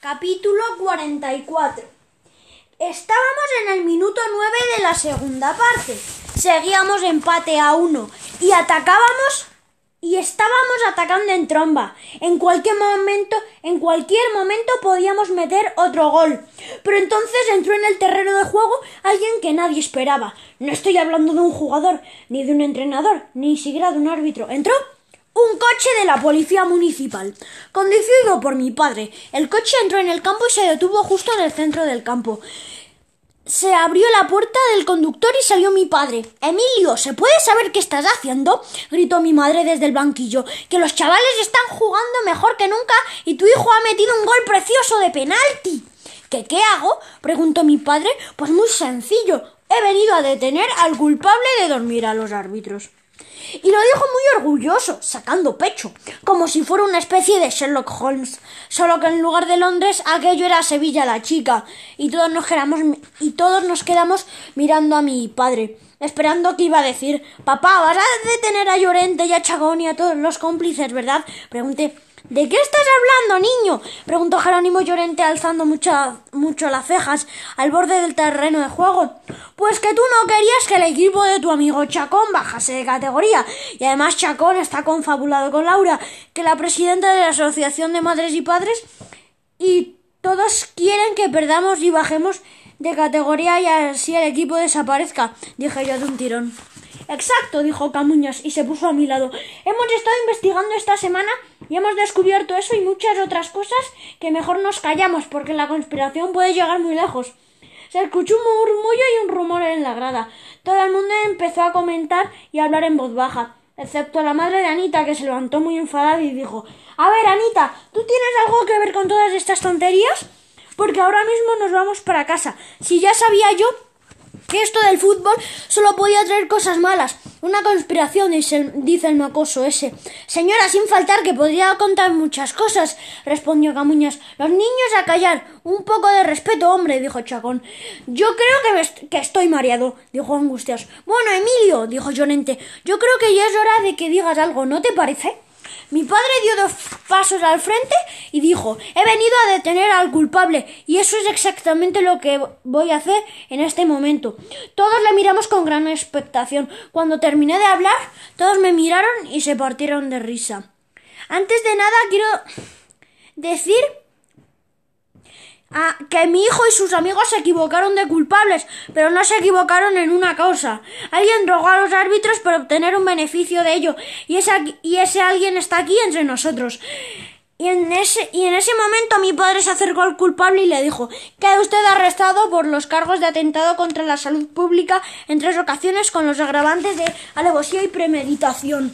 Capítulo 44 Estábamos en el minuto 9 de la segunda parte. Seguíamos empate a uno y atacábamos y estábamos atacando en tromba. En cualquier momento, en cualquier momento podíamos meter otro gol. Pero entonces entró en el terreno de juego alguien que nadie esperaba. No estoy hablando de un jugador, ni de un entrenador, ni siquiera de un árbitro. Entró un coche de la policía municipal, conducido por mi padre. El coche entró en el campo y se detuvo justo en el centro del campo. Se abrió la puerta del conductor y salió mi padre. Emilio, ¿se puede saber qué estás haciendo? gritó mi madre desde el banquillo. Que los chavales están jugando mejor que nunca y tu hijo ha metido un gol precioso de penalti. ¿Qué qué hago? preguntó mi padre. Pues muy sencillo. He venido a detener al culpable de dormir a los árbitros. Y lo dijo muy orgulloso, sacando pecho, como si fuera una especie de Sherlock Holmes, solo que en lugar de Londres aquello era Sevilla la chica, y todos nos quedamos y todos nos quedamos mirando a mi padre, esperando que iba a decir Papá, vas a detener a Llorente y a Chagón y a todos los cómplices, ¿verdad? Pregunté ¿De qué estás hablando, niño? preguntó Jerónimo Llorente alzando mucho las cejas al borde del terreno de juego. Pues que tú no querías que el equipo de tu amigo Chacón bajase de categoría. Y además Chacón está confabulado con Laura, que la presidenta de la Asociación de Madres y Padres, y todos quieren que perdamos y bajemos de categoría y así el equipo desaparezca, dije yo de un tirón. Exacto, dijo Camuñas y se puso a mi lado. Hemos estado investigando esta semana y hemos descubierto eso y muchas otras cosas que mejor nos callamos porque la conspiración puede llegar muy lejos. Se escuchó un murmullo y un rumor en la grada. Todo el mundo empezó a comentar y a hablar en voz baja, excepto la madre de Anita, que se levantó muy enfadada y dijo A ver, Anita, ¿tú tienes algo que ver con todas estas tonterías? Porque ahora mismo nos vamos para casa. Si ya sabía yo que esto del fútbol solo podía traer cosas malas. Una conspiración, dice el, macoso ese. Señora, sin faltar que podría contar muchas cosas, respondió Camuñas. Los niños a callar. Un poco de respeto, hombre, dijo Chacón. Yo creo que, que estoy mareado, dijo Angustias. Bueno, Emilio, dijo Llorente, yo creo que ya es hora de que digas algo, ¿no te parece? Mi padre dio dos pasos al frente y dijo He venido a detener al culpable y eso es exactamente lo que voy a hacer en este momento. Todos le miramos con gran expectación. Cuando terminé de hablar, todos me miraron y se partieron de risa. Antes de nada quiero decir Ah, que mi hijo y sus amigos se equivocaron de culpables, pero no se equivocaron en una causa. Alguien rogó a los árbitros para obtener un beneficio de ello, y ese, y ese alguien está aquí entre nosotros. Y en, ese, y en ese momento mi padre se acercó al culpable y le dijo Queda usted arrestado por los cargos de atentado contra la salud pública en tres ocasiones con los agravantes de alevosía y premeditación.